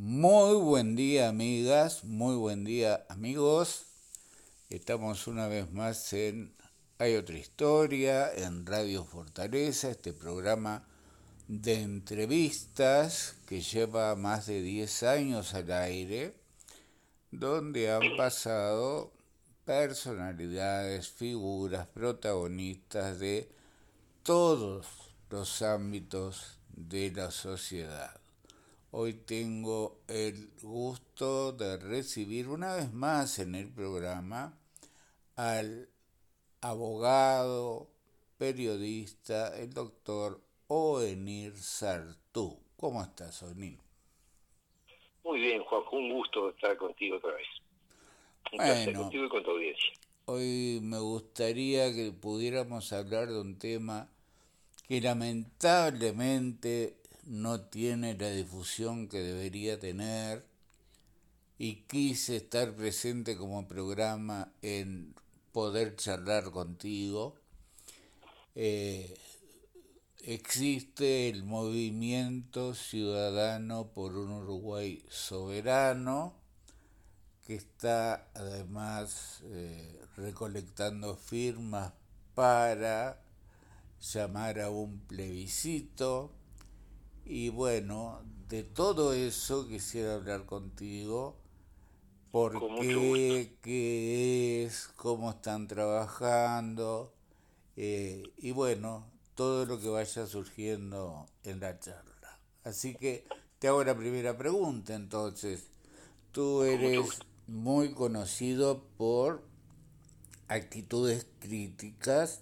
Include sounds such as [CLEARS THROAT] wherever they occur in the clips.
Muy buen día amigas, muy buen día amigos. Estamos una vez más en Hay otra historia, en Radio Fortaleza, este programa de entrevistas que lleva más de 10 años al aire, donde han pasado personalidades, figuras, protagonistas de todos los ámbitos de la sociedad. Hoy tengo el gusto de recibir una vez más en el programa al abogado, periodista, el doctor Oenir Sartú. ¿Cómo estás, Oenir? Muy bien, Juan, un gusto estar contigo otra vez. Un placer contigo y con tu audiencia. Hoy me gustaría que pudiéramos hablar de un tema que lamentablemente no tiene la difusión que debería tener y quise estar presente como programa en poder charlar contigo. Eh, existe el movimiento ciudadano por un Uruguay soberano que está además eh, recolectando firmas para llamar a un plebiscito y bueno, de todo eso quisiera hablar contigo. ¿Por qué? ¿Qué es? ¿Cómo están trabajando? Eh, y bueno, todo lo que vaya surgiendo en la charla. Así que te hago la primera pregunta entonces. Tú eres muy conocido por actitudes críticas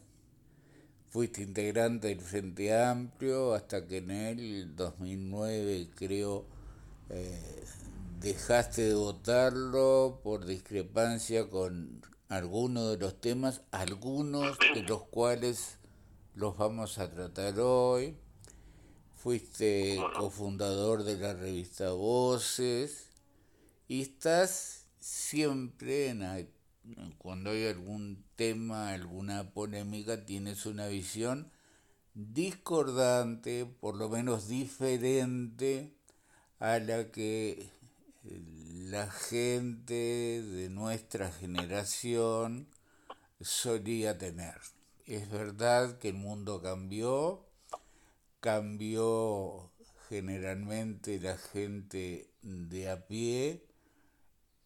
fuiste integrante del Frente Amplio hasta que en el 2009 creo eh, dejaste de votarlo por discrepancia con algunos de los temas, algunos de los cuales los vamos a tratar hoy. Fuiste cofundador de la revista Voces y estás siempre en cuando hay algún tema, alguna polémica, tienes una visión discordante, por lo menos diferente a la que la gente de nuestra generación solía tener. Es verdad que el mundo cambió, cambió generalmente la gente de a pie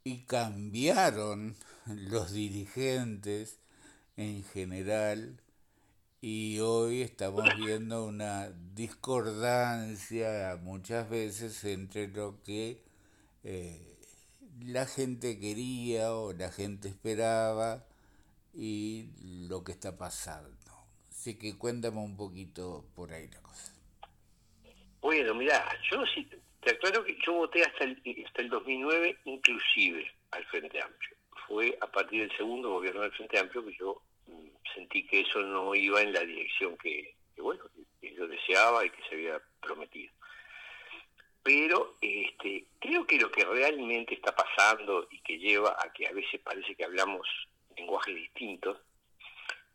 y cambiaron los dirigentes en general y hoy estamos viendo una discordancia muchas veces entre lo que eh, la gente quería o la gente esperaba y lo que está pasando. Así que cuéntame un poquito por ahí la cosa. Bueno, mira, yo sí, te aclaro que yo voté hasta el, hasta el 2009 inclusive al Frente Amplio fue a partir del segundo gobierno del Frente Amplio que yo mm, sentí que eso no iba en la dirección que, bueno, yo deseaba y que se había prometido. Pero este, creo que lo que realmente está pasando y que lleva a que a veces parece que hablamos lenguajes distintos,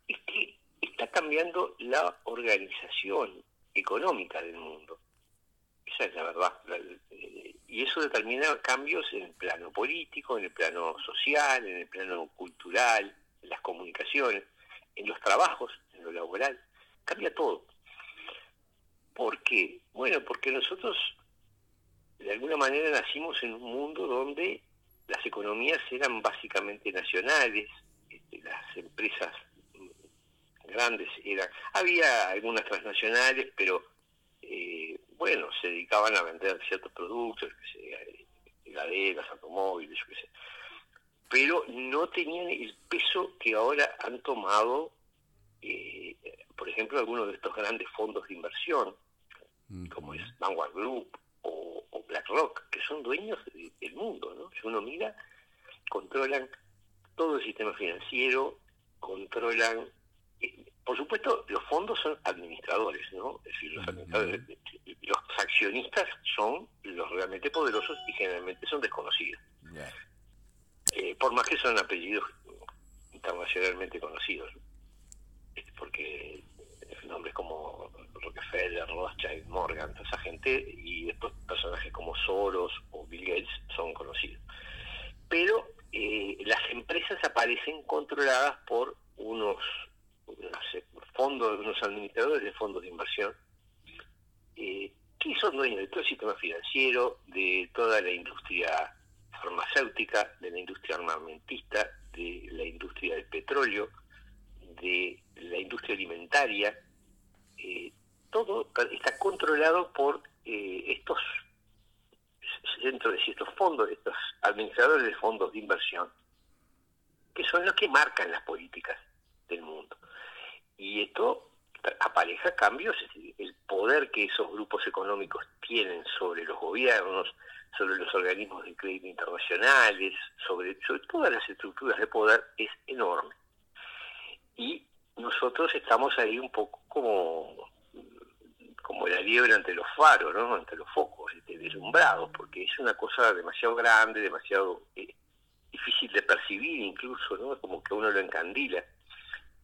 es que está cambiando la organización económica del mundo. Esa es la verdad. Eh, y eso determina cambios en el plano político, en el plano social, en el plano cultural, en las comunicaciones, en los trabajos, en lo laboral. Cambia todo. ¿Por qué? Bueno, porque nosotros de alguna manera nacimos en un mundo donde las economías eran básicamente nacionales, este, las empresas grandes eran, había algunas transnacionales, pero eh, bueno, se dedicaban a vender ciertos productos, heladeras, automóviles, yo qué sé. Pero no tenían el peso que ahora han tomado, eh, por ejemplo, algunos de estos grandes fondos de inversión, como es Vanguard Group o, BlackRock, que son dueños del mundo, ¿no? Si uno mira, controlan todo el sistema financiero, controlan eh, por supuesto, los fondos son administradores, ¿no? Es decir, los, los accionistas son los realmente poderosos y generalmente son desconocidos. Eh, por más que son apellidos internacionalmente conocidos. Porque nombres como Rockefeller, Rothschild, Morgan, toda esa gente, y después personajes como Soros o o Bill Gates son conocidos. Pero eh, las empresas aparecen controladas por unos, fondos, unos administradores de fondos de inversión, eh, que son dueños de todo el sistema financiero, de toda la industria farmacéutica, de la industria armamentista, de la industria del petróleo, de la industria alimentaria, eh, todo está controlado por eh, estos centros, de estos fondos, estos administradores de fondos de inversión, que son los que marcan las políticas del mundo. Y esto apareja cambios, el poder que esos grupos económicos tienen sobre los gobiernos, sobre los organismos de crédito internacionales, sobre, sobre todas las estructuras de poder es enorme. Y nosotros estamos ahí un poco como como la liebre ante los faros, ¿no? ante los focos, este, deslumbrados, porque es una cosa demasiado grande, demasiado eh, difícil de percibir incluso, ¿no? como que uno lo encandila.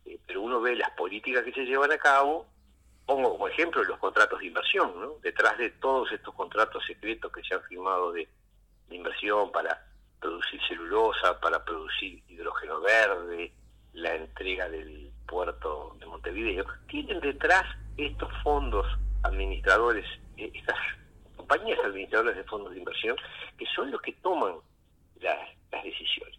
Eh, pero uno ve las políticas que se llevan a cabo, pongo como ejemplo los contratos de inversión, ¿no? detrás de todos estos contratos secretos que se han firmado de, inversión para producir celulosa, para producir hidrógeno verde, la entrega del puerto de Montevideo, tienen detrás estos fondos administradores, eh, estas compañías administradoras de fondos de inversión, que son los que toman las, decisiones.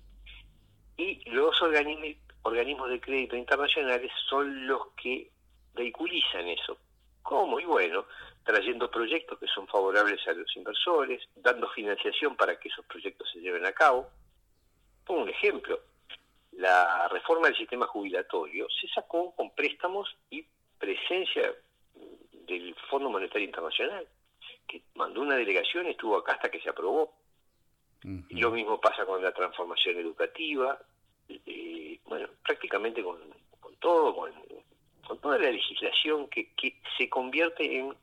Y los organismos, organismos de crédito internacionales son los que vehiculizan eso. ¿Cómo? Y bueno, trayendo proyectos que son favorables a los inversores, dando financiación para que esos proyectos se lleven a cabo. Pongo un ejemplo. La reforma del sistema jubilatorio se sacó con préstamos y presencia del Fondo Monetario Internacional, que mandó una delegación y estuvo acá hasta que se aprobó. Y lo mismo pasa con la transformación educativa, eh, bueno, prácticamente con, todo, con, toda la legislación que, que se convierte en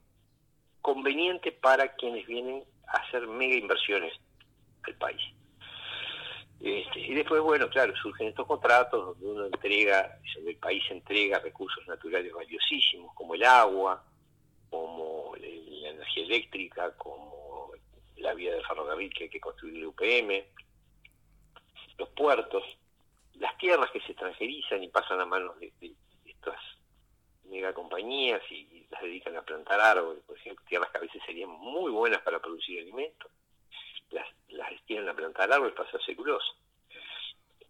conveniente para quienes vienen a hacer mega inversiones al país. Este, y después, bueno, claro, surgen estos contratos donde uno entrega, el país entrega recursos naturales valiosísimos como el agua, como la energía eléctrica, como la vía de ferrocarril que hay que construir el UPM, los puertos, las tierras que se extranjerizan y pasan a manos de, estas megacompañías y las dedican a plantar árboles, por ejemplo, tierras que a veces serían muy buenas para producir alimentos, las, las destinan a plantar árboles para hacer celulosa.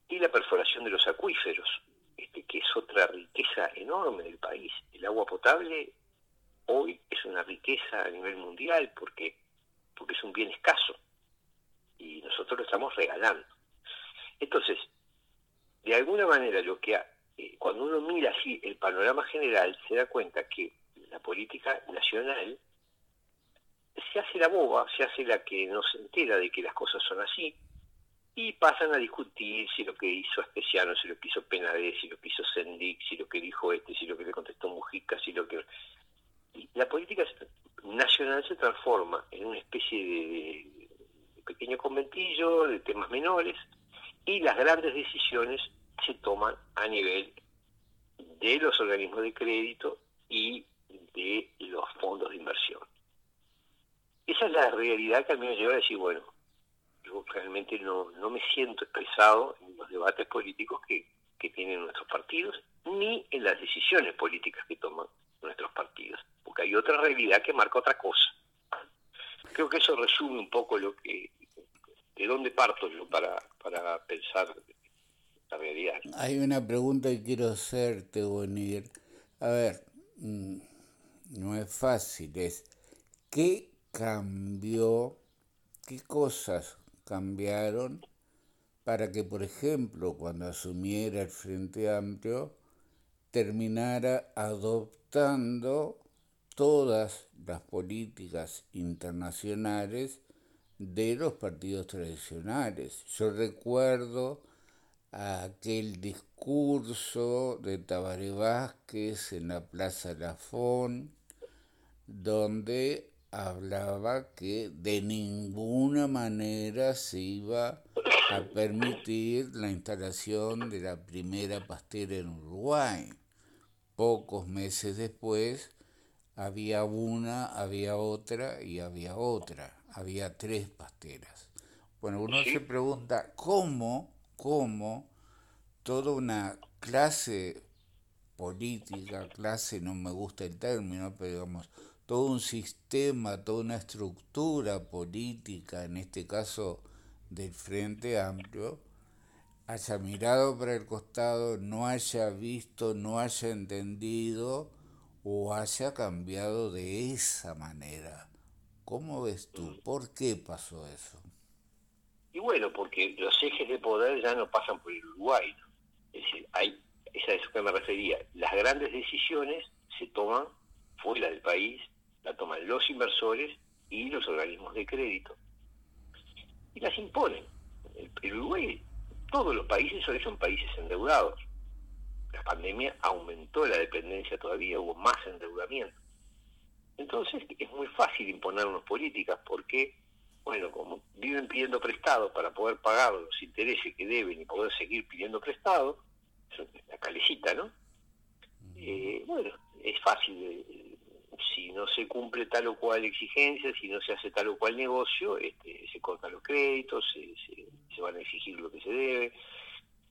Y la perforación de los acuíferos, este, que es otra riqueza enorme del país. El agua potable hoy es una riqueza a nivel mundial porque, porque es un bien escaso y nosotros lo estamos regalando. Entonces, de alguna manera lo que eh, cuando uno mira así el panorama general se da cuenta que la política nacional se hace la boba, se hace la que no se entera de que las cosas son así y pasan a discutir si lo que hizo Especiano, si lo que hizo Penade, si lo que hizo Sendic, si lo que dijo este, si lo que le contestó Mujica, si lo que la política nacional se transforma en una especie de, pequeño conventillo de temas menores y las grandes decisiones se toman a nivel de los organismos de crédito y de los fondos de inversión. Esa es la realidad que a mí me lleva a decir, bueno, yo realmente no, no me siento expresado en los debates políticos que, que tienen nuestros partidos, ni en las decisiones políticas que toman nuestros partidos porque hay otra realidad que marca otra cosa. Creo que eso resume un poco lo que, de dónde parto yo para, para pensar la realidad. Hay una pregunta que quiero hacerte, Bonir. A ver, mm, no es fácil, es ¿qué cambió, qué cosas cambiaron para que, por ejemplo, cuando asumiera el Frente Amplio, terminara adoptando todas las políticas internacionales de los partidos tradicionales. Yo recuerdo aquel discurso de Tabaré Vázquez en la Plaza Lafón, donde hablaba que de ninguna manera se iba a permitir la instalación de la primera pastera en Uruguay. Pocos meses después, había una, había otra y había otra. Había tres pasteras. Bueno, uno se pregunta cómo, cómo toda una clase política, clase no me gusta el término, pero digamos, todo un sistema, toda una estructura política, en este caso del Frente Amplio, haya mirado para el costado, no haya visto, no haya entendido o haya cambiado de esa manera. ¿Cómo ves tú? Mm. ¿Por qué pasó eso? Y bueno, porque los ejes de poder ya no pasan por el Uruguay. Es decir, hay es a eso que me refería. Las grandes decisiones se toman fuera del país, la toman los inversores y los organismos de crédito. Y las imponen. El, Uruguay, todos los países hoy son países endeudados. La pandemia aumentó la dependencia todavía, hubo más endeudamiento. Entonces es muy fácil imponernos políticas porque, bueno, como viven pidiendo prestado para poder pagar los intereses que deben y poder seguir pidiendo prestado, la calecita, ¿no? Eh, bueno, es fácil, eh, si no se cumple tal o cual exigencia, si no se hace tal o cual negocio, este, se cortan los créditos, se, se, van a exigir lo que se debe,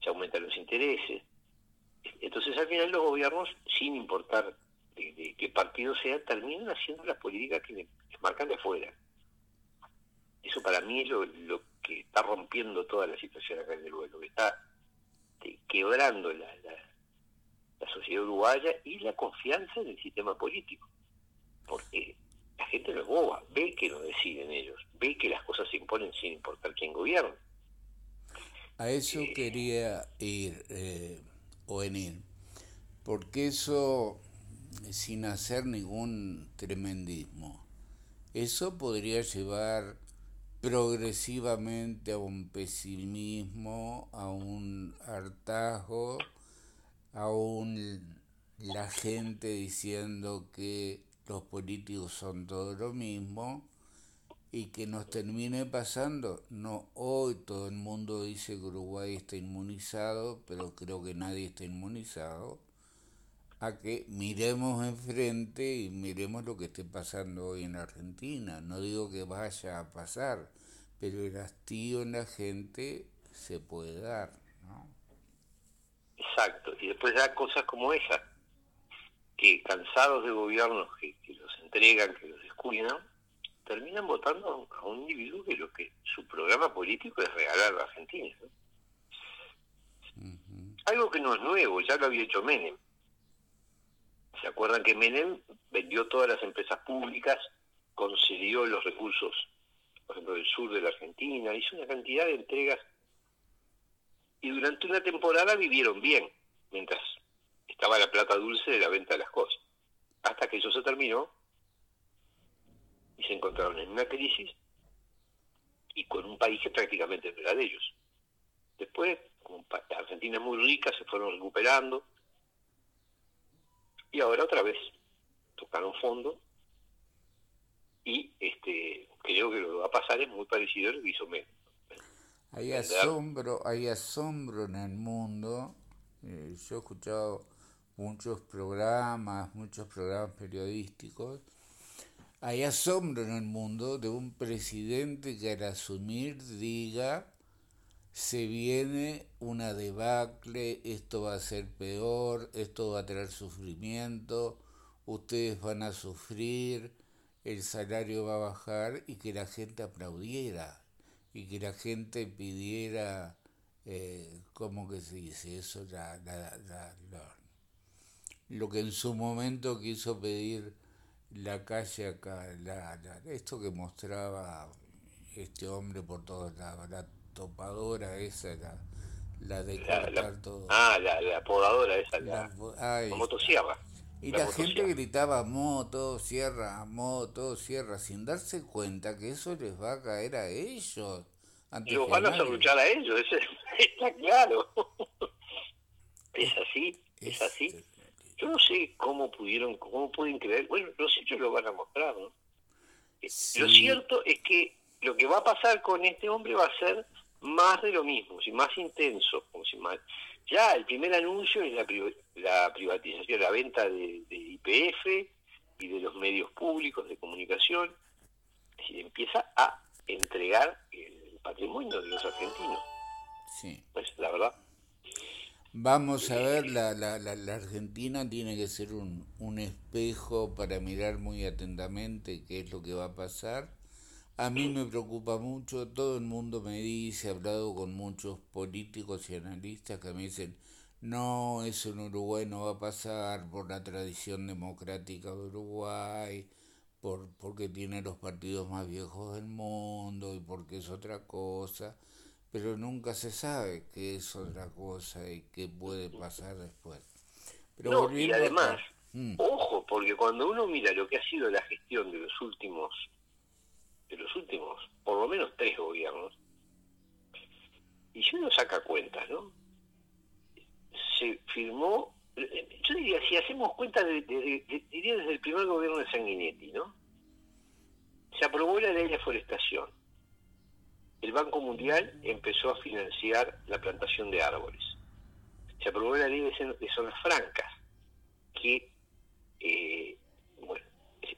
se aumentan los intereses. Entonces al final los gobiernos, sin importar de, qué partido sea, terminan haciendo las políticas que les marcan de afuera. Eso para mí es lo, lo que está rompiendo toda la situación acá en el vuelo, que está este, quebrando la, la, sociedad uruguaya y la confianza en el sistema político. Porque la gente no es boba, ve que lo deciden ellos, ve que las cosas se imponen sin importar quién gobierna. A eso eh, quería ir eh, o venir, porque eso, sin hacer ningún tremendismo, eso podría llevar progresivamente a un pesimismo, a un hartazgo, a un la gente diciendo que los políticos son todo lo mismo y que nos termine pasando, no hoy todo el mundo dice que Uruguay está inmunizado, pero creo que nadie está inmunizado, a que miremos enfrente y miremos lo que esté pasando hoy en Argentina. No digo que vaya a pasar, pero el hastío en la gente se puede dar, ¿no? Exacto, y después da cosas como esa, que cansados de gobiernos que, los entregan, que los descuidan, terminan votando a un individuo que lo que su programa político es regalar a la Argentina. Algo que no es nuevo, ya lo había hecho Menem ¿Se acuerdan que Menem vendió todas las empresas públicas, concedió los recursos, por ejemplo, del sur de la Argentina, hizo una cantidad de entregas y durante una temporada vivieron bien, mientras estaba la plata dulce de la venta de las cosas. Hasta que eso se terminó y se encontraron en una crisis y con un país que prácticamente no era de ellos. Después, como Argentina es muy rica, se fueron recuperando, y ahora otra vez tocaron fondo y este creo que lo que va a pasar es muy parecido al hizo Hay asombro, hay asombro en el mundo. Eh, yo he escuchado muchos programas, muchos programas periodísticos. Hay asombro en el mundo de un presidente que al asumir diga se viene una debacle, esto va a ser peor, esto va a traer sufrimiento, ustedes van a sufrir, el salario va a bajar y que la gente aplaudiera y que la gente pidiera, eh, ¿cómo que se dice eso? La, la, lo que en su momento quiso pedir la calle acá, esto que mostraba este hombre por todos lados, la topadora esa, la, la de cortar todo. Ah, la, la podadora esa, la, motosierra. Y la, gente gritaba moto, sierra, moto, sierra, sin darse cuenta que eso les va a caer a ellos. y los van a luchar a ellos, eso [LAUGHS] está claro. es así, es así. Yo no sé cómo pudieron, cómo pueden creer, bueno, los hechos lo van a mostrar, ¿no? Lo cierto es que lo que va a pasar con este hombre va a ser más de lo mismo, más intenso. Como si más... Ya el primer anuncio es la, la privatización, la venta de, IPF y de los medios públicos de comunicación. empieza a entregar el patrimonio de los argentinos. Sí. Pues la verdad. Vamos a ver, la, la, la, Argentina tiene que ser un, un espejo para mirar muy atentamente qué es lo que va a pasar. A mí me preocupa mucho, todo el mundo me dice, he hablado con muchos políticos y analistas que me dicen, no, eso en Uruguay no va a pasar por la tradición democrática de Uruguay, por, porque tiene los partidos más viejos del mundo y porque es otra cosa, pero nunca se sabe qué es otra cosa y qué puede pasar después. Pero y además, mm. ojo, porque cuando uno mira lo que ha sido la gestión de los últimos, de los últimos, por lo menos tres gobiernos, y si uno saca cuentas, ¿no? Se firmó yo diría, si hacemos cuenta, diría desde el primer gobierno de Sanguinetti, ¿no? Se aprobó la ley de forestación. El Banco Mundial empezó a financiar la plantación de árboles. Se aprobó la ley de, zonas francas, que eh,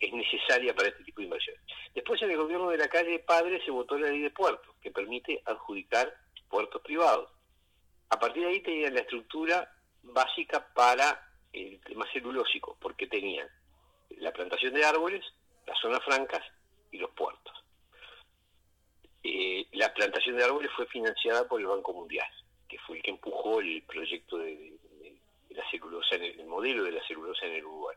es, necesaria para este tipo de inversiones. Después en el gobierno de la calle Padre se votó la ley de puertos, que permite adjudicar puertos privados. A partir de ahí tenían la estructura básica para el tema celulósico, porque tenían la plantación de árboles, las zonas francas y los puertos. Eh, la plantación de árboles fue financiada por el Banco Mundial, que fue el que empujó el proyecto de, la celulosa, en el, modelo de la celulosa en el Uruguay.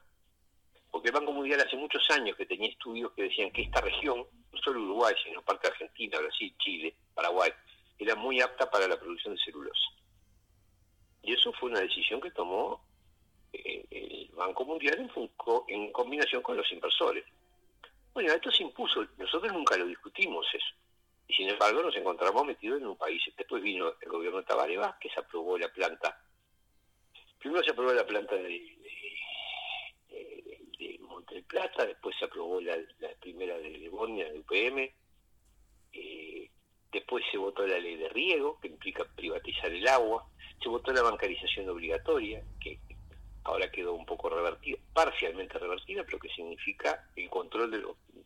Porque el Banco Mundial hace muchos años que tenía estudios que decían que esta región, no solo Uruguay, sino parte de Argentina, Brasil, Chile, Paraguay, era muy apta para la producción de celulosa. Y eso fue una decisión que tomó eh, el Banco Mundial en, combinación con los inversores. Bueno, esto se impuso, nosotros nunca lo discutimos eso. Y sin embargo nos encontramos metidos en un país. Después vino el gobierno de Tabaré que se aprobó la planta. Primero se aprobó la planta de, Plata, después se aprobó la, primera de Lebonia, de UPM. Eh, después se votó la ley de riego, que implica privatizar el agua se votó la bancarización obligatoria, que ahora quedó un poco revertida, parcialmente revertida, pero que significa el control de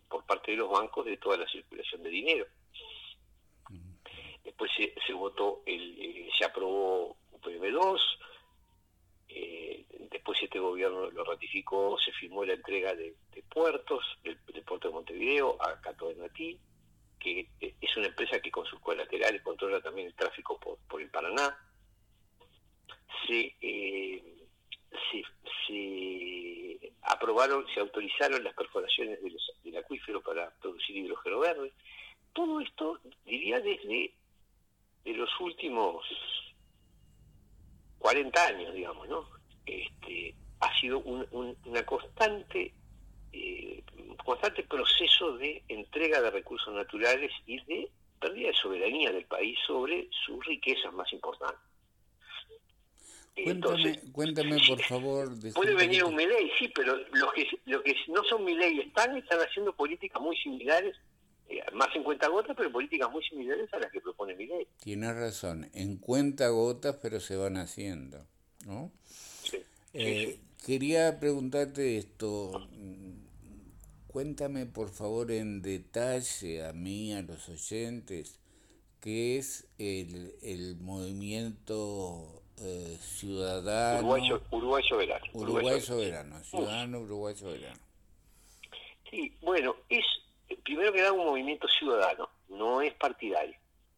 por parte de los bancos de toda la circulación de dinero. Después se, votó, el, eh, se aprobó UPM2, eh, después este gobierno lo ratificó, se firmó la entrega de, puertos, del, puerto de Montevideo a Cato de Natí, que es una empresa que con sus colaterales controla también el tráfico por el Paraná se, eh, se, aprobaron, se autorizaron las perforaciones del acuífero para producir hidrógeno verde. Todo esto, diría, desde de los últimos 40 años, digamos, ¿no? Este, ha sido un, una constante eh, constante proceso de entrega de recursos naturales y de pérdida de soberanía del país sobre sus riquezas más importantes. Cuéntame, cuéntame por favor. [LAUGHS] Puede venir un Milei, sí, pero los que, los que no son Milei están, están haciendo políticas muy similares, eh, más en cuenta gotas, pero políticas muy similares a las que propone Milei. Tienes razón, en cuenta gotas, pero se van haciendo, ¿no? Eh, quería preguntarte esto. Cuéntame por favor en detalle a mí, a los oyentes, qué es el, el movimiento eh, ciudadano. Uruguay, soberano. Uruguay, soberano, ciudadano Uruguay soberano. Sí, bueno, es primero que nada un movimiento ciudadano, no es partidario.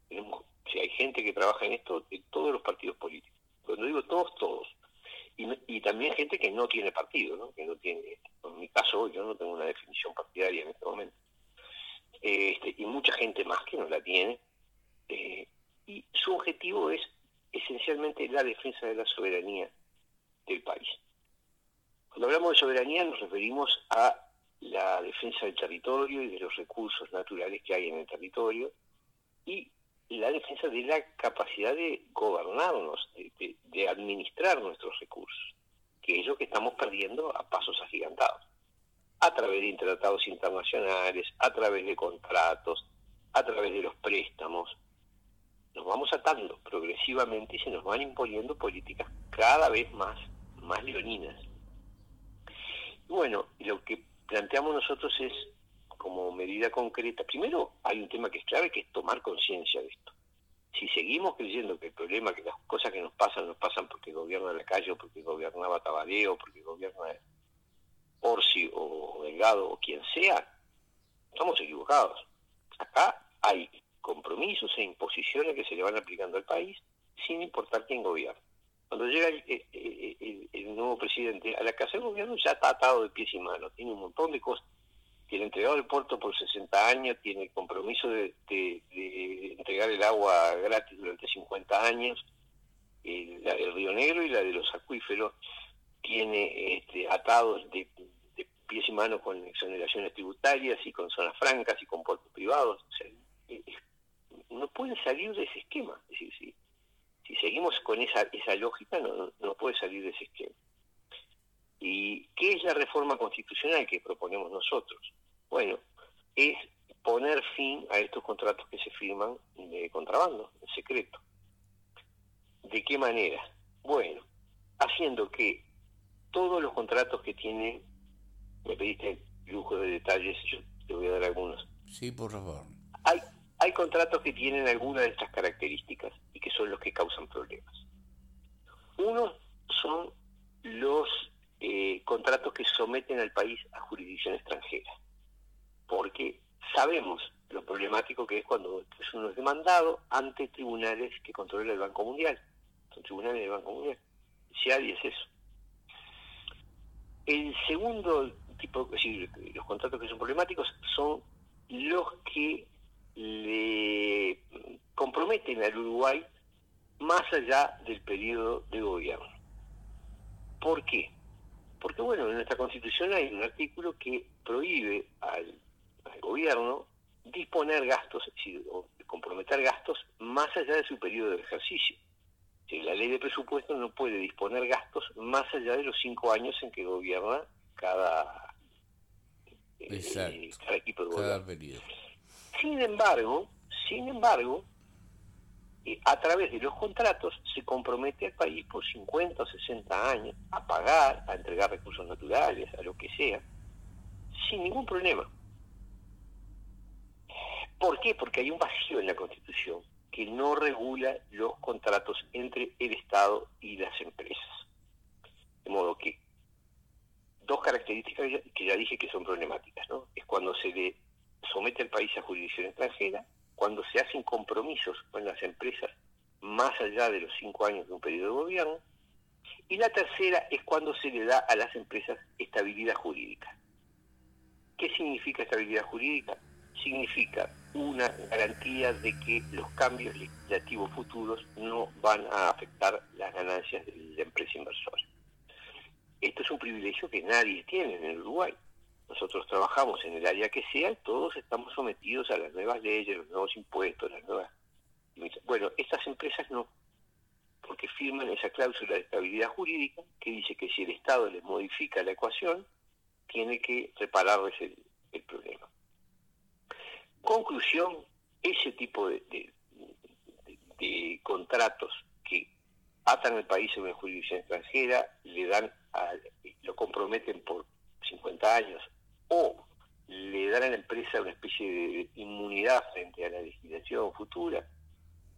si hay gente que trabaja en esto en todos los partidos políticos. Cuando digo todos, todos. Y, también gente que no tiene partido, ¿no? que no tiene, en mi caso yo no tengo una definición partidaria en este momento. Este, y mucha gente más que no la tiene. Eh, y su objetivo es esencialmente la defensa de la soberanía del país. Cuando hablamos de soberanía nos referimos a la defensa del territorio y de los recursos naturales que hay en el territorio y la defensa de la capacidad de gobernarnos, de, administrar nuestros recursos, que es lo que estamos perdiendo a pasos agigantados, a través de tratados internacionales, a través de contratos, a través de los préstamos, nos vamos atando progresivamente y se nos van imponiendo políticas cada vez más, más leoninas. Y bueno, lo que planteamos nosotros es como medida concreta, primero hay un tema que es clave, que es tomar conciencia de esto. Si seguimos creyendo que el problema, que las cosas que nos pasan, nos pasan porque gobierna la calle, o porque gobernaba Tabadeo, porque gobierna Orsi o Delgado o quien sea, estamos equivocados. Acá hay compromisos e imposiciones que se le van aplicando al país sin importar quién gobierna. Cuando llega el, nuevo presidente a la casa del gobierno ya está atado de pies y manos, tiene un montón de cosas. Tiene entregado el puerto por 60 años, tiene el compromiso de, entregar el agua gratis durante 50 años, el, el, Río Negro y la de los acuíferos, tiene este, atados de, pies y manos con exoneraciones tributarias y con zonas francas y con puertos privados. no puede salir de ese esquema. Es decir, si, seguimos con esa, lógica, no puede salir de ese esquema. ¿Y qué es la reforma constitucional que proponemos nosotros? Bueno, es poner fin a estos contratos que se firman de contrabando, en secreto. ¿De qué manera? Bueno, haciendo que todos los contratos que tienen, me pediste lujo de detalles, yo te voy a dar algunos. Sí, por favor. Hay, hay contratos que tienen alguna de estas características y que son los que causan problemas. Uno son los eh, contratos que someten al país a jurisdicción extranjera, porque sabemos lo problemático que es cuando uno es demandado ante tribunales que controla el Banco Mundial. Son tribunales del Banco Mundial. Hay es eso. El segundo tipo, es decir, los contratos que son problemáticos son los que le comprometen al Uruguay más allá del periodo de gobierno. ¿Por qué? Porque, bueno, en nuestra Constitución hay un artículo que prohíbe al, gobierno disponer gastos, o comprometer gastos más allá de su periodo de ejercicio. la ley de presupuesto no puede disponer gastos más allá de los cinco años en que gobierna cada, eh, equipo de gobierno. Sin embargo, sin embargo, eh, a través de los contratos se compromete al país por 50 o 60 años a pagar, a entregar recursos naturales, a lo que sea, sin ningún problema. ¿Por qué? Porque hay un vacío en la Constitución que no regula los contratos entre el Estado y las empresas. De modo que dos características que ya dije que son problemáticas, ¿no? Es cuando se le somete al país a jurisdicción extranjera, cuando se hacen compromisos con las empresas más allá de los cinco años de un periodo de gobierno, y la tercera es cuando se le da a las empresas estabilidad jurídica. ¿Qué significa estabilidad jurídica? Significa una garantía de que los cambios legislativos futuros no van a afectar las ganancias de la empresa inversora. Esto es un privilegio que nadie tiene en el Uruguay nosotros trabajamos en el área que sea, todos estamos sometidos a las nuevas leyes, los nuevos impuestos, las nuevas... Bueno, estas empresas no, porque firman esa cláusula de estabilidad jurídica que dice que si el Estado les modifica la ecuación, tiene que repararles el, problema. Conclusión, ese tipo de, contratos que atan al país en una jurisdicción extranjera, le dan lo comprometen por 50 años o le dan a la empresa una especie de inmunidad frente a la legislación futura,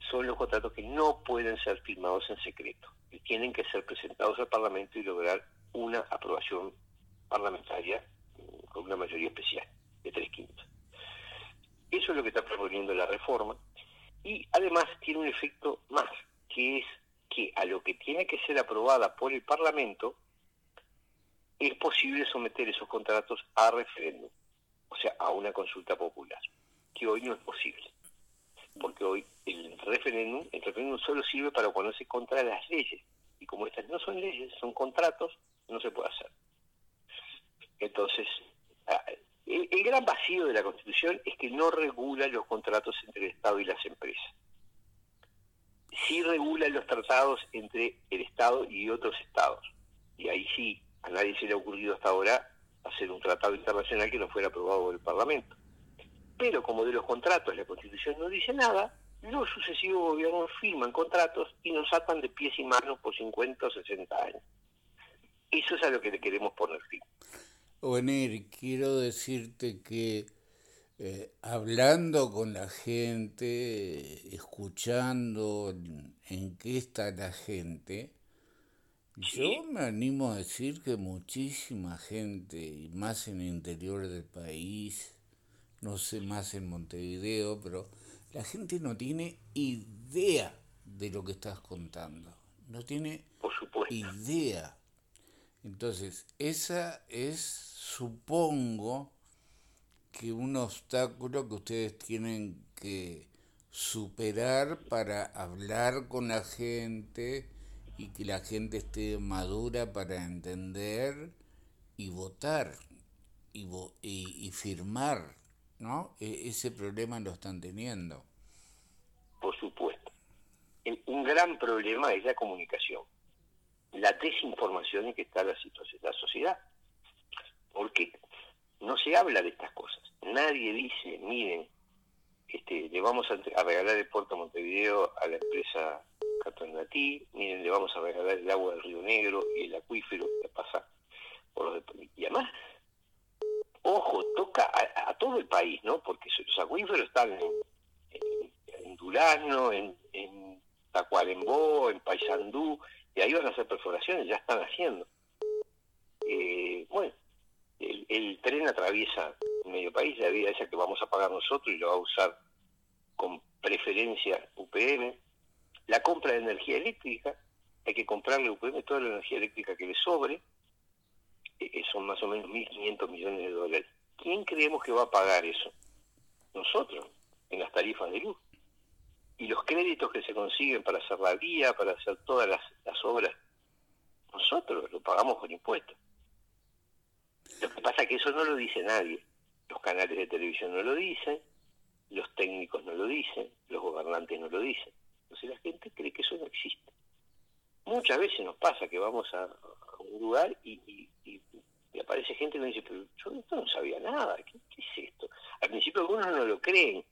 son los contratos que no pueden ser firmados en secreto, que tienen que ser presentados al Parlamento y lograr una aprobación parlamentaria mm, con una mayoría especial de tres quintos. Eso es lo que está proponiendo la reforma y además tiene un efecto más, que es que a lo que tiene que ser aprobada por el Parlamento es posible someter esos contratos a referéndum, o sea, a una consulta popular, que hoy no es posible. Porque hoy el referéndum, el referéndum solo sirve para ponerse contra las leyes. Y como estas no son leyes, son contratos, no se puede hacer. Entonces, ah, el, gran vacío de la Constitución es que no regula los contratos entre el Estado y las empresas. Sí regula los tratados entre el Estado y otros Estados. Y ahí sí a nadie se le ha ocurrido hasta ahora hacer un tratado internacional que no fuera aprobado por el Parlamento. Pero como de los contratos la Constitución no dice nada, los sucesivos gobiernos firman contratos y nos atan de pies y manos por 50 o 60 años. Eso es a lo que le queremos poner fin. Venir, quiero decirte que eh, hablando con la gente, escuchando en qué está la gente, yo me animo a decir que muchísima gente, y más en el interior del país, no sé más en Montevideo, pero la gente no tiene idea de lo que estás contando. No tiene idea. Entonces, esa es, supongo, que un obstáculo que ustedes tienen que superar para hablar con la gente y que la gente esté madura para entender y votar y, y, firmar, ¿no? E, ese problema lo están teniendo. Por supuesto. Un gran problema es la comunicación, la desinformación en que está la, situación, la sociedad. Porque no se habla de estas cosas. Nadie dice, miren, este, le vamos a, regalar el puerto Montevideo a la empresa Catonatí, miren, le vamos a regalar el agua del Río Negro y el acuífero que pasa por los Y además, ojo, toca a, todo el país, ¿no? Porque los acuíferos están en, en, en Durano, en, en Tacuarembó, en Paysandú, y ahí van a hacer perforaciones, ya están haciendo. Eh, bueno, el, tren atraviesa medio país, la vida esa que vamos a pagar nosotros y lo va a usar con preferencia UPM. La compra de energía eléctrica, hay que comprarle a UPM toda la energía eléctrica que le sobre, eh, eh, son más o menos 1.500 millones de dólares. ¿Quién creemos que va a pagar eso? Nosotros, en las tarifas de luz. Y los créditos que se consiguen para hacer la vía, para hacer todas las, obras, nosotros lo pagamos con impuestos. Lo que pasa es que eso no lo dice nadie. Los canales de televisión no lo dicen, los técnicos no lo dicen, los gobernantes no lo dicen. Entonces la gente cree que eso no existe. Muchas veces nos pasa que vamos a, un lugar y, aparece gente que nos dice, pero yo esto no sabía nada, ¿qué, es esto? Al principio algunos no lo creen.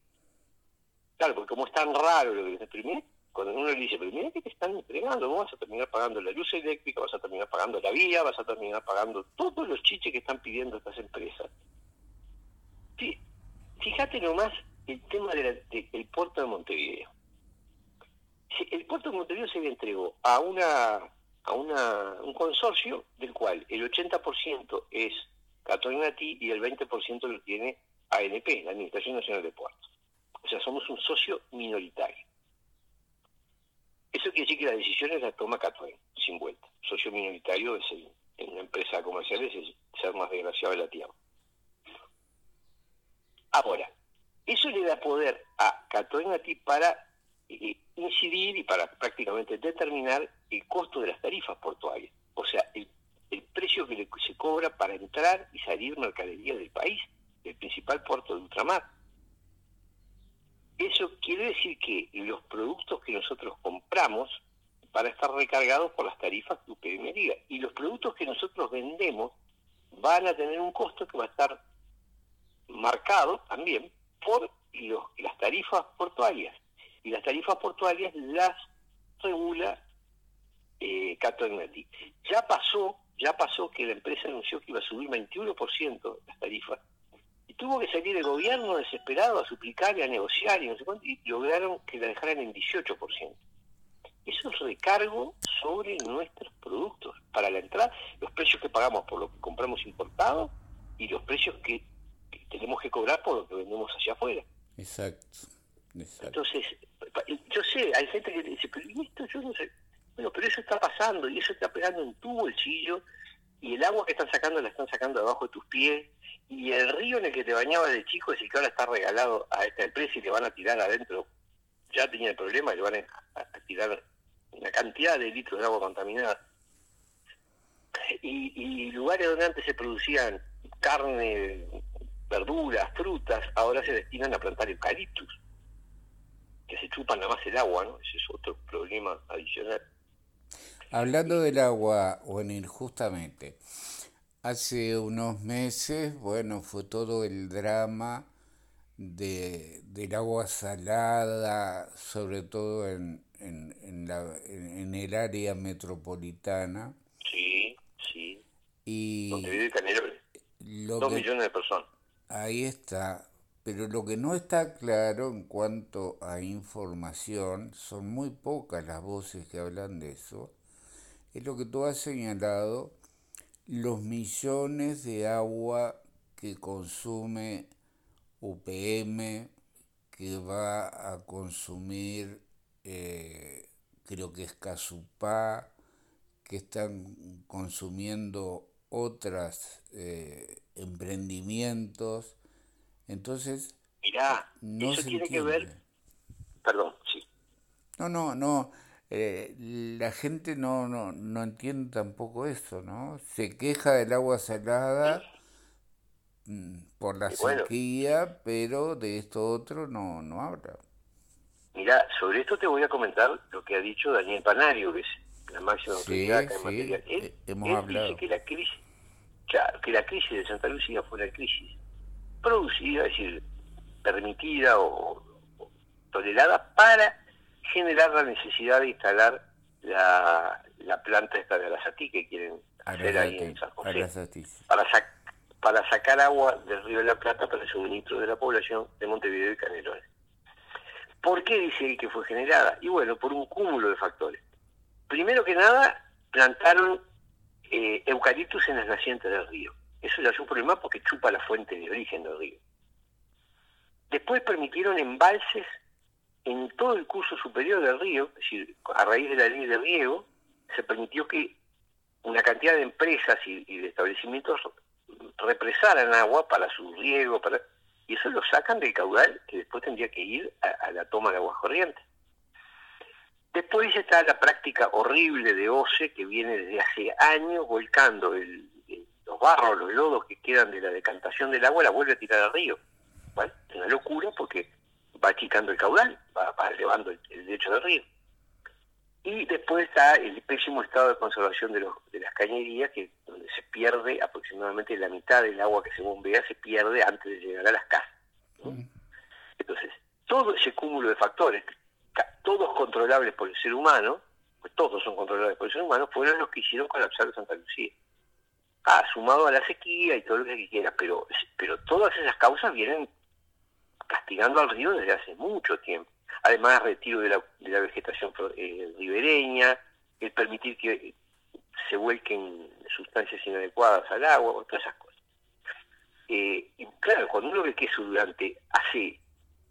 Claro, porque como es tan raro lo que primero cuando uno le dice, pero mira que te están entregando, vos vas a terminar pagando la luz eléctrica, vas a terminar pagando la vía, vas a terminar pagando todos los chiches que están pidiendo estas empresas. Fíjate nomás el tema del puerto de Montevideo. El puerto de Montevideo se le entregó a una a una, un consorcio del cual el 80% es Catoinati y el 20% lo tiene ANP, la Administración Nacional de Puertos. Sea, somos un socio minoritario. Eso quiere decir que las decisiones las toma Catoen, sin vuelta. Socio minoritario es en una empresa comercial es el ser más desgraciado de la tierra. Ahora, eso le da poder a Catoen a ti para eh, incidir y para prácticamente determinar el costo de las tarifas portuarias. O sea, el, el precio que se cobra para entrar y salir mercadería del país, del principal puerto de ultramar. Eso quiere decir que los productos que nosotros compramos van a estar recargados por las tarifas que UPM diga. Y los productos que nosotros vendemos van a tener un costo que va a estar marcado también por las tarifas portuarias. Y las tarifas portuarias las regula eh, Cato Ya pasó, ya pasó que la empresa anunció que iba a subir 21% las tarifas tuvo que salir el gobierno desesperado a suplicar y a negociar y no sé cuánto, y lograron que la dejaran en 18%. Eso es recargo sobre nuestros productos. Para la entrada, los precios que pagamos por lo que compramos importado y los precios que, tenemos que cobrar por lo que vendemos hacia afuera. Exacto. Entonces, yo sé, hay gente que dice, pero esto yo no sé. Bueno, pero eso está pasando y eso está pegando en tu bolsillo y el agua que están sacando la están sacando debajo de tus pies y el río en el que te bañabas de chico el que ahora está regalado a esta empresa y le van a tirar adentro, ya tenía el problema, le van a, tirar una cantidad de litros de agua contaminada. Y, lugares donde antes se producían carne, verduras, frutas, ahora se destinan a plantar eucaliptus, que se chupan nada más el agua, ¿no? Ese es otro problema adicional. Hablando del agua, bueno, justamente, hace unos meses, bueno, fue todo el drama de, del agua salada, sobre todo en, en, la, en, el área metropolitana. Sí, sí. Y donde vive Dos millones de personas. Ahí está. pero lo que no está claro en cuanto a información, son muy pocas las voces que hablan de eso, es lo que tú has señalado, los millones de agua que consume UPM, que va a consumir, eh, creo que es Casupá, que están consumiendo otros eh, emprendimientos. Entonces, Mirá, no eso tiene que ver... Perdón, sí. No, no, no. Eh, la gente no, no, no entiende tampoco eso, ¿no? Se queja del agua salada mm, por la sequía, pero de esto otro no, no habla. Mira, sobre esto te voy a comentar lo que ha dicho Daniel Panario, que es la máxima autoridad en materia. Él, eh, hablado. dice que la crisis, claro, que la crisis de Santa Lucía fue una crisis producida, es decir, permitida o tolerada para generar la necesidad de instalar la, la planta esta de Arasatí que quieren hacer ahí en San José para, para sacar agua del río de la Plata para el suministro de la población de Montevideo y Canelones. ¿Por qué dice él que fue generada? Y bueno, por un cúmulo de factores. Primero que nada, plantaron eh, eucaliptus en las nacientes del río. Eso ya es un problema porque chupa la fuente de origen del río. Después permitieron embalses en todo el curso superior del río, es decir, a raíz de la ley de riego, se permitió que una cantidad de empresas y, de establecimientos represaran agua para su riego, para y eso lo sacan del caudal que después tendría que ir a, la toma de aguas corrientes. Después está la práctica horrible de OCE que viene desde hace años volcando los barros, los lodos que quedan de la decantación del agua, la vuelve a tirar al río. Es una locura porque va achicando el caudal, va, elevando el, derecho del río. Y después está el pésimo estado de conservación de, los, de las cañerías, que donde se pierde aproximadamente la mitad del agua que se bombea, se pierde antes de llegar a las casas. Mm. Entonces, todo ese cúmulo de factores, todos controlables por el ser humano, pues todos son controlables por el ser humano, fueron los que hicieron colapsar Santa Lucía. Ah, sumado a la sequía y todo lo que quieras, pero, pero todas esas causas vienen castigando al río desde hace mucho tiempo. Además, retiro de la, de la vegetación eh, ribereña, el permitir que se vuelquen sustancias inadecuadas al agua, todas esas cosas. Eh, y claro, cuando uno ve que eso durante hace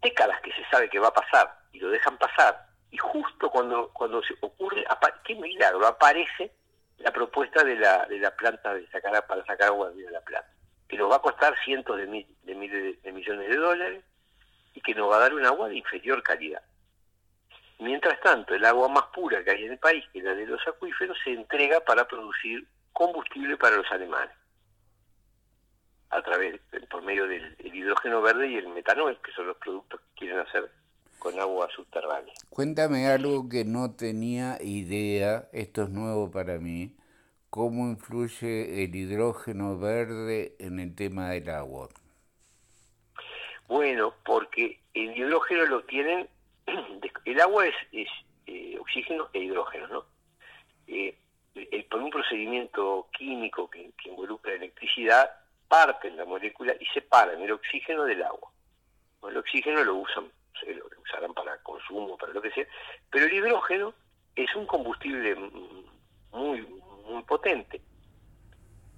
décadas que se sabe que va a pasar y lo dejan pasar, y justo cuando, cuando se ocurre, qué milagro, aparece la propuesta de la, de la planta de sacar para sacar agua de la planta, que nos va a costar cientos de, mil, de miles de millones de dólares, y que nos va a dar un agua de inferior calidad. Mientras tanto, el agua más pura que hay en el país, que es la de los acuíferos, se entrega para producir combustible para los alemanes, a través, por medio del hidrógeno verde y el metanol, que son los productos que quieren hacer con agua subterránea. Cuéntame algo que no tenía idea, esto es nuevo para mí, cómo influye el hidrógeno verde en el tema del agua. Bueno, porque el hidrógeno lo tienen, [CLEARS THROAT] el agua es, eh, oxígeno e hidrógeno, ¿no? Eh, por un procedimiento químico que, involucra electricidad, parten la molécula y separan el oxígeno del agua. el oxígeno lo usan, lo usarán para consumo, para lo que sea, pero el hidrógeno es un combustible muy, muy potente.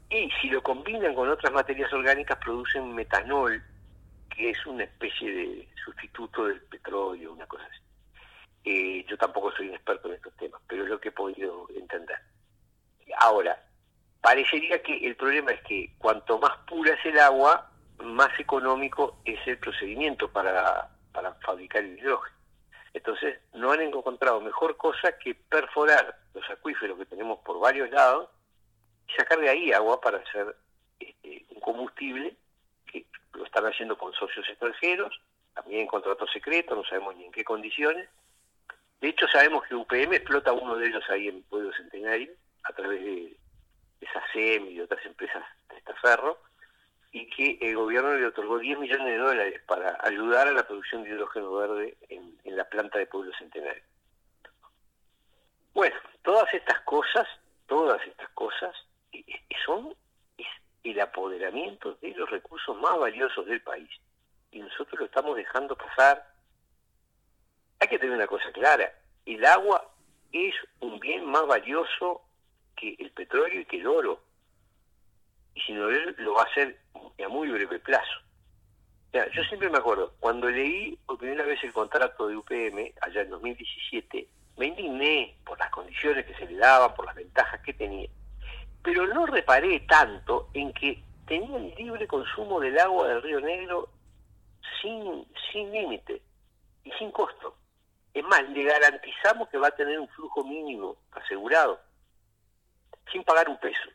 Y si lo combinan con otras materias orgánicas, producen metanol, que es una especie de sustituto del petróleo, una cosa así. Eh, yo tampoco soy un experto en estos temas, pero es lo que he podido entender. Ahora, parecería que el problema es que cuanto más pura es el agua, más económico es el procedimiento para, para fabricar el hidrógeno. Entonces, no han encontrado mejor cosa que perforar los acuíferos que tenemos por varios lados y sacar de ahí agua para hacer este, un combustible lo están haciendo con socios extranjeros, también en contrato secreto, no sabemos ni en qué condiciones. De hecho, sabemos que UPM explota uno de ellos ahí en Pueblo Centenario, a través de esa SEM y otras empresas de este ferro, y que el gobierno le otorgó 10 millones de dólares para ayudar a la producción de hidrógeno verde en, en la planta de Pueblo Centenario. Bueno, todas estas cosas, todas estas cosas son el apoderamiento de los recursos más valiosos del país. y nosotros lo estamos dejando pasar. Hay que tener una cosa clara, el agua es un bien más valioso que el petróleo y que el oro. Y si no, lo va a hacer a muy breve plazo. yo siempre me acuerdo, cuando leí por primera vez el contrato de UPM, allá en 2017, me indigné por las condiciones que se le daban, por las ventajas que tenía. Pero no reparé tanto en que tenían libre consumo del agua del Río Negro sin, sin límite y sin costo. Es más, le garantizamos que va a tener un flujo mínimo asegurado, sin pagar un peso,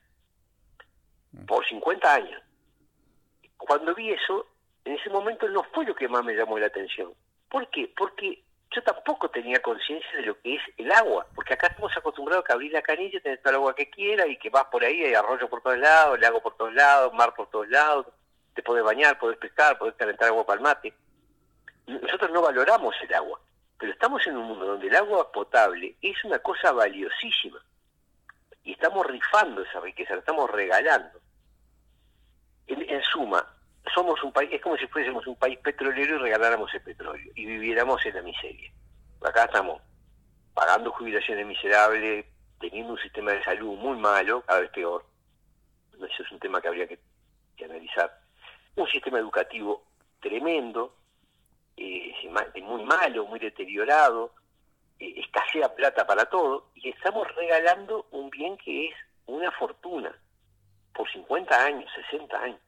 por 50 años. Cuando vi eso, en ese momento no fue lo que más me llamó la atención. ¿Por qué? Porque yo tampoco tenía conciencia de lo que es el agua, porque acá estamos acostumbrados a que abrir la canilla, tenés todo el agua que quiera y que vas por ahí, hay arroyo por todos lados, lago por todos lados, mar por todos lados, te podés bañar, podés pescar, podés calentar agua para el mate. Nosotros no valoramos el agua, pero estamos en un mundo donde el agua potable es una cosa valiosísima y estamos rifando esa riqueza, la estamos regalando. en suma, somos un país, es como si fuésemos un país petrolero y regaláramos el petróleo y viviéramos en la miseria. Acá estamos pagando jubilaciones miserables, teniendo un sistema de salud muy malo, cada vez peor. Eso es un tema que habría que, analizar. Un sistema educativo tremendo, eh, muy malo, muy deteriorado, eh, escasea plata para todo, y estamos regalando un bien que es una fortuna por 50 años, 60 años.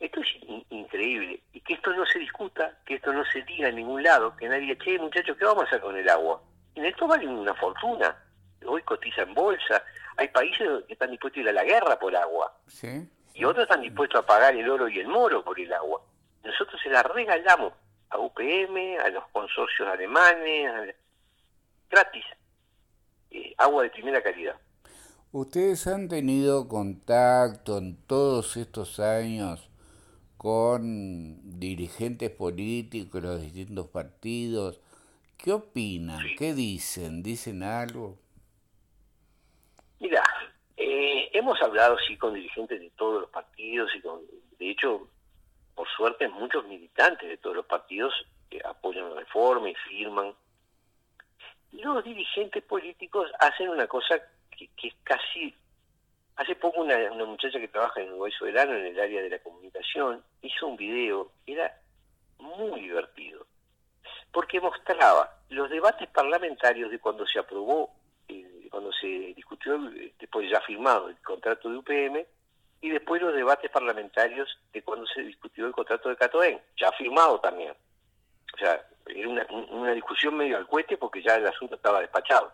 Esto es increíble. Y que esto no se discuta, que esto no se diga en ningún lado, que nadie, che, muchachos, ¿qué vamos a hacer con el agua? Y esto vale una fortuna. Hoy cotiza en bolsa. Hay países que están dispuestos a ir a la guerra por agua. Y otros están dispuestos a pagar el oro y el moro por el agua. Nosotros se la regalamos a UPM, a los consorcios alemanes, gratis. Eh, agua de primera calidad. ¿Ustedes han tenido contacto en todos estos años con dirigentes políticos de los distintos partidos. ¿Qué opinan? ¿Qué dicen? ¿Dicen algo? Mira, eh, hemos hablado sí con dirigentes de todos los partidos y con, de hecho, por suerte, muchos militantes de todos los partidos que apoyan la reforma y firman. Los dirigentes políticos hacen una cosa que, que es casi Hace poco una, muchacha que trabaja en Uruguay Soberano en el área de la comunicación hizo un video, era muy divertido, porque mostraba los debates parlamentarios de cuando se aprobó, eh, cuando se discutió, después ya firmado el contrato de UPM, y después los debates parlamentarios de cuando se discutió el contrato de Catoén, ya firmado también. O sea, era una, una discusión medio al cohete porque ya el asunto estaba despachado.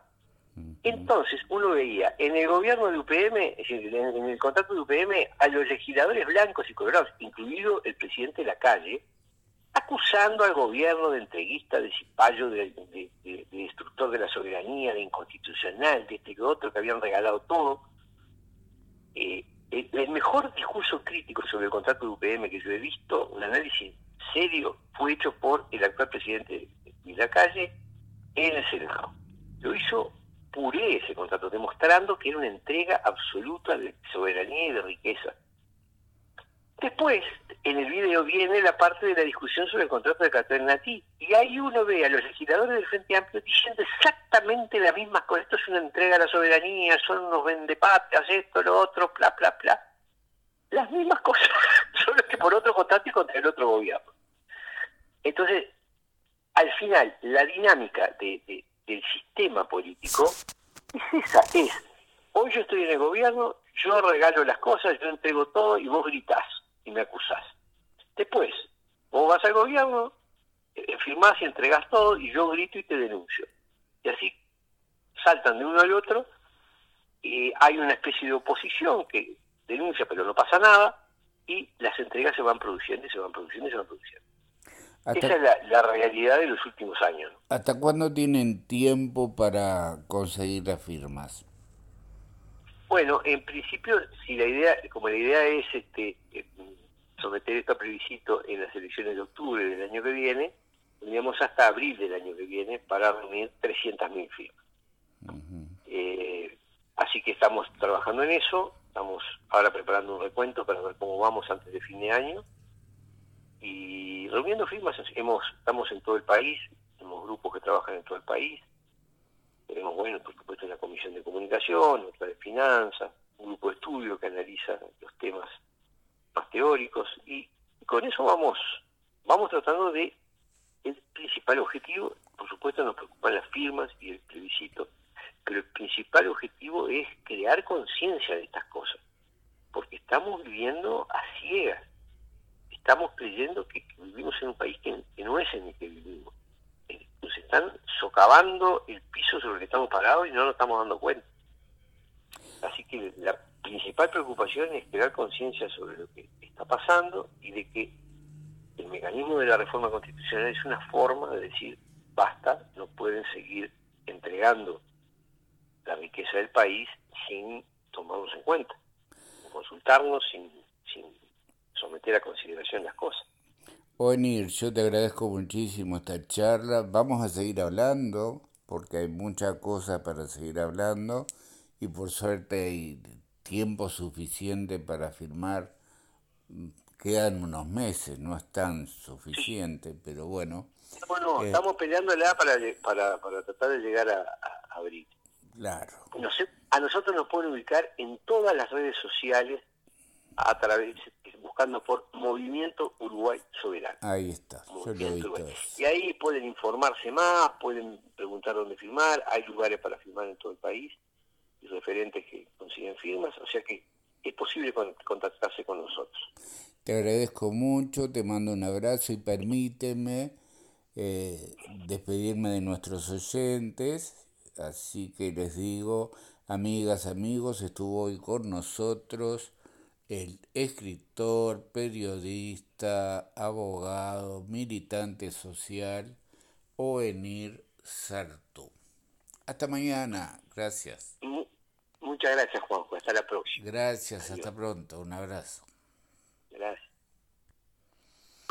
Entonces uno veía en el gobierno de UPM, en el contrato de UPM, a los legisladores blancos y colorados, incluido el presidente de la calle, acusando al gobierno de entreguista, de cipayo, de, destructor de la soberanía, de inconstitucional, de este y otro, que habían regalado todo. Eh, el, mejor discurso crítico sobre el contrato de UPM que yo he visto, un análisis serio, fue hecho por el actual presidente de la calle en el Senado. Lo hizo puré ese contrato, demostrando que era una entrega absoluta de soberanía y de riqueza. Después, en el video viene la parte de la discusión sobre el contrato de Caternatí, y ahí uno ve a los legisladores del Frente Amplio diciendo exactamente las mismas cosas. Esto es una entrega a la soberanía, son unos vendepatrias, esto, lo otro, bla, bla, bla. Las mismas cosas, [LAUGHS] solo que por otro contrato y contra el otro gobierno. Entonces, al final, la dinámica de del sistema político es esa, es, hoy yo estoy en el gobierno, yo regalo las cosas, yo entrego todo y vos gritás y me acusás. Después, vos vas al gobierno, eh, firmás y entregás todo y yo grito y te denuncio. Y así saltan de uno al otro, y hay una especie de oposición que denuncia pero no pasa nada, y las entregas se van produciendo y se van produciendo y se van produciendo. Esa es la, realidad de los últimos años. ¿Hasta cuándo tienen tiempo para conseguir las firmas? Bueno, en principio, si la idea, como la idea es este eh, someter esto a plebiscito en las elecciones de octubre del año que viene, tendríamos hasta abril del año que viene para reunir 300.000 firmas. Eh, así que estamos trabajando en eso, estamos ahora preparando un recuento para ver cómo vamos antes de fin de año Y reuniendo firmas, hemos, estamos en todo el país, tenemos grupos que trabajan en todo el país, tenemos, bueno, por supuesto, la Comisión de Comunicación, otra de Finanzas, un grupo de estudio que analiza los temas más teóricos, y con eso vamos, vamos tratando de, el principal objetivo, por supuesto nos preocupan las firmas y el plebiscito, pero el principal objetivo es crear conciencia de estas cosas, porque estamos viviendo a ciegas, estamos creyendo que, vivimos en un país que, no es en el que vivimos. Nos están socavando el piso sobre el que estamos parados y no nos estamos dando cuenta. Así que la principal preocupación es crear conciencia sobre lo que está pasando y de que el mecanismo de la reforma constitucional es una forma de decir, basta, no pueden seguir entregando la riqueza del país sin tomarnos en cuenta, sin consultarnos, sin, sin someter a consideración las cosas. Onir, yo te agradezco muchísimo esta charla. Vamos a seguir hablando porque hay mucha cosa para seguir hablando y por suerte hay tiempo suficiente para firmar. Quedan unos meses, no es tan suficiente, pero bueno. Bueno, eh, estamos peleándola para, para, para tratar de llegar a, a abril. Claro. a nosotros nos pueden ubicar en todas las redes sociales a través buscando por Movimiento Uruguay Soberano. Ahí está, Y ahí pueden informarse más, pueden preguntar dónde firmar, hay lugares para firmar en todo el país y referentes que consiguen firmas, o sea que es posible contactarse con nosotros. Te agradezco mucho, te mando un abrazo y permíteme eh, despedirme de nuestros oyentes Así que les digo, amigas, amigos, estuvo hoy con nosotros el escritor, periodista, abogado, militante social, Oenir Sartú. Hasta mañana, gracias. Muchas gracias, Juanjo. Hasta la próxima. Gracias, hasta pronto. Un abrazo.